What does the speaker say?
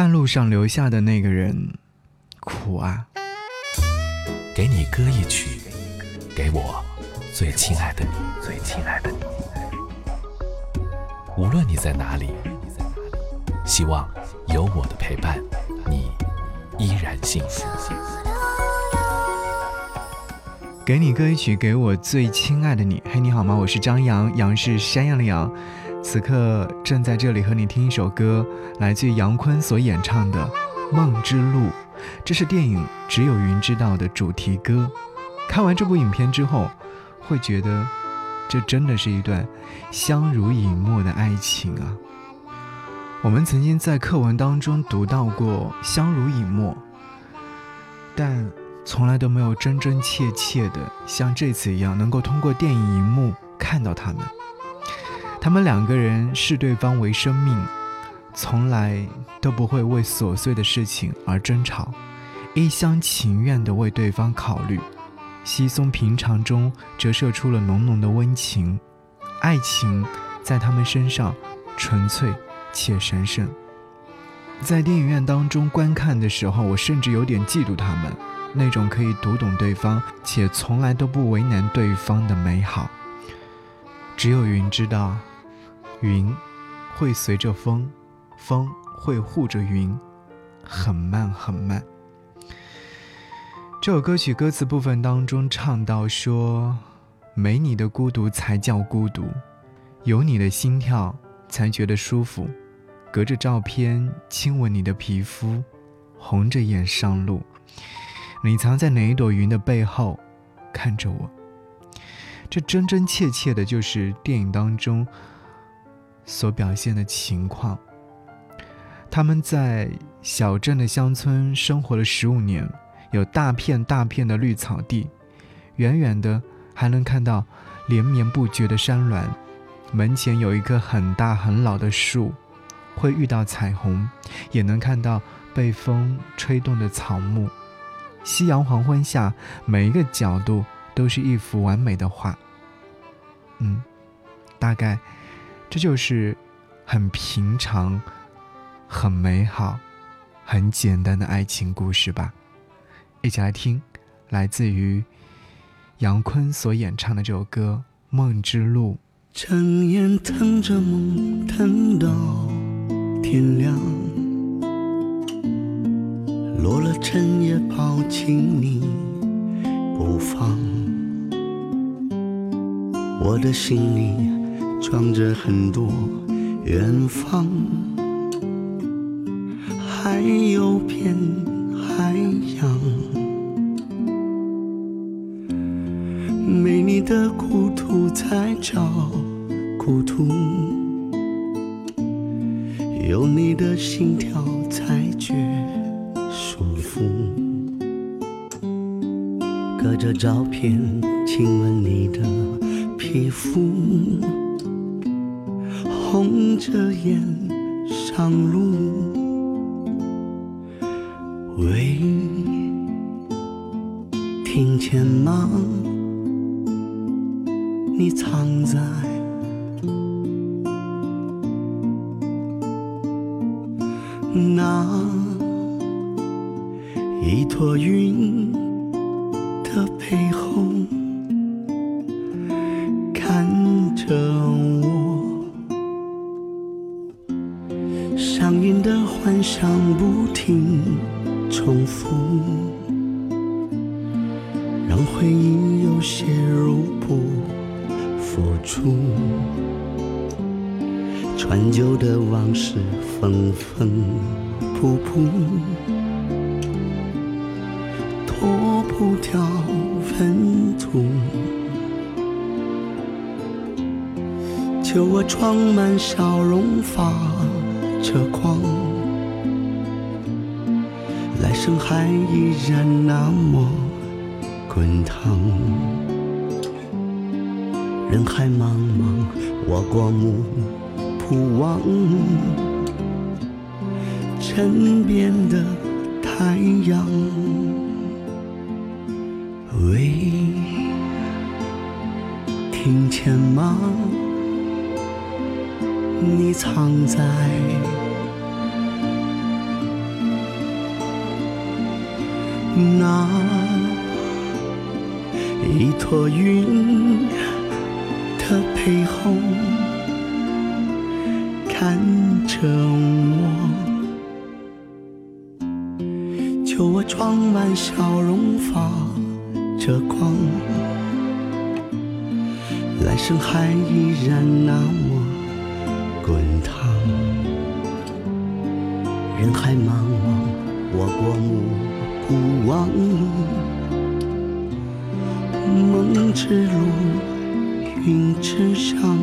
半路上留下的那个人，苦啊！给你歌一曲，给我最亲爱的你，最亲爱的你。无论你在哪里，希望有我的陪伴，你依然幸福。给你歌一曲，给我最亲爱的你。嘿，你好吗？我是张扬，杨是山羊的羊。此刻正在这里和你听一首歌，来自杨坤所演唱的《梦之路》，这是电影《只有云知道》的主题歌。看完这部影片之后，会觉得这真的是一段相濡以沫的爱情啊！我们曾经在课文当中读到过相濡以沫，但从来都没有真真切切的像这次一样，能够通过电影荧幕看到他们。他们两个人视对方为生命，从来都不会为琐碎的事情而争吵，一厢情愿地为对方考虑，稀松平常中折射出了浓浓的温情，爱情在他们身上纯粹且神圣。在电影院当中观看的时候，我甚至有点嫉妒他们那种可以读懂对方且从来都不为难对方的美好。只有云知道。云会随着风，风会护着云，很慢很慢。这首歌曲歌词部分当中唱到说：“没你的孤独才叫孤独，有你的心跳才觉得舒服。隔着照片亲吻你的皮肤，红着眼上路。你藏在哪一朵云的背后，看着我。”这真真切切的就是电影当中。所表现的情况。他们在小镇的乡村生活了十五年，有大片大片的绿草地，远远的还能看到连绵不绝的山峦。门前有一棵很大很老的树，会遇到彩虹，也能看到被风吹动的草木。夕阳黄昏下，每一个角度都是一幅完美的画。嗯，大概。这就是很平常、很美好、很简单的爱情故事吧。一起来听，来自于杨坤所演唱的这首歌《梦之路》。睁眼等着梦，等到天亮，落了尘也抱紧你不放，我的心里。装着很多远方，还有片海洋，没你的孤独才叫孤独，有你的心跳才觉舒服。隔着照片亲吻你的皮肤。红着眼上路，喂，听见吗？你藏在那一朵云的背后，看着上瘾的幻想不停重复，让回忆有些入不敷出。穿旧的往事缝缝补补，脱不掉尘土。就我装满笑容发。车光，来生还依然那么滚烫。人海茫茫，我过目不忘，枕边的太阳。喂，听见吗？你藏在那一坨云的背后，看着我，求我装满笑容，发着光，来生还依然那么滚烫。人海茫茫，我过目不忘，梦之路，云之上。